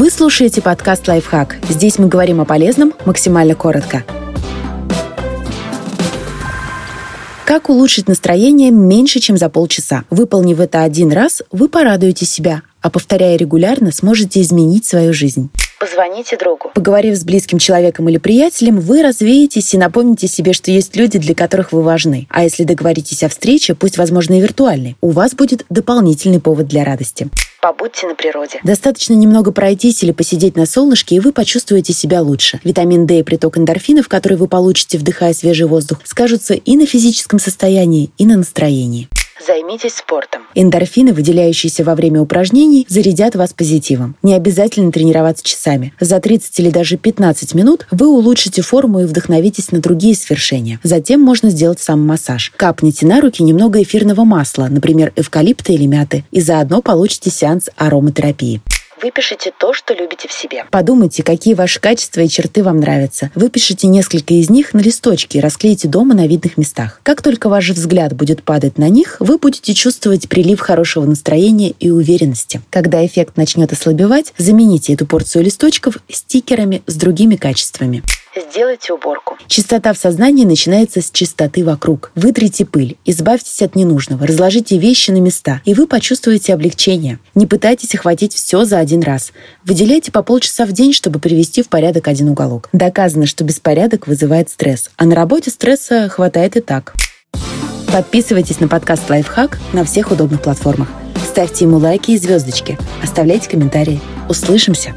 Вы слушаете подкаст «Лайфхак». Здесь мы говорим о полезном максимально коротко. Как улучшить настроение меньше, чем за полчаса? Выполнив это один раз, вы порадуете себя, а повторяя регулярно, сможете изменить свою жизнь. Позвоните другу. Поговорив с близким человеком или приятелем, вы развеетесь и напомните себе, что есть люди, для которых вы важны. А если договоритесь о встрече, пусть, возможно, и виртуальной, у вас будет дополнительный повод для радости. Побудьте на природе. Достаточно немного пройтись или посидеть на солнышке, и вы почувствуете себя лучше. Витамин D и приток эндорфинов, который вы получите, вдыхая свежий воздух, скажутся и на физическом состоянии, и на настроении. Займитесь спортом. Эндорфины, выделяющиеся во время упражнений, зарядят вас позитивом. Не обязательно тренироваться часами. За 30 или даже 15 минут вы улучшите форму и вдохновитесь на другие свершения. Затем можно сделать сам массаж. Капните на руки немного эфирного масла, например, эвкалипта или мяты, и заодно получите сеанс ароматерапии. Выпишите то, что любите в себе. Подумайте, какие ваши качества и черты вам нравятся. Выпишите несколько из них на листочке и расклейте дома на видных местах. Как только ваш взгляд будет падать на них, вы будете чувствовать прилив хорошего настроения и уверенности. Когда эффект начнет ослабевать, замените эту порцию листочков стикерами с другими качествами. Сделайте уборку. Чистота в сознании начинается с чистоты вокруг. Вытрите пыль, избавьтесь от ненужного, разложите вещи на места, и вы почувствуете облегчение. Не пытайтесь охватить все за один раз. Выделяйте по полчаса в день, чтобы привести в порядок один уголок. Доказано, что беспорядок вызывает стресс, а на работе стресса хватает и так. Подписывайтесь на подкаст «Лайфхак» на всех удобных платформах. Ставьте ему лайки и звездочки. Оставляйте комментарии. Услышимся!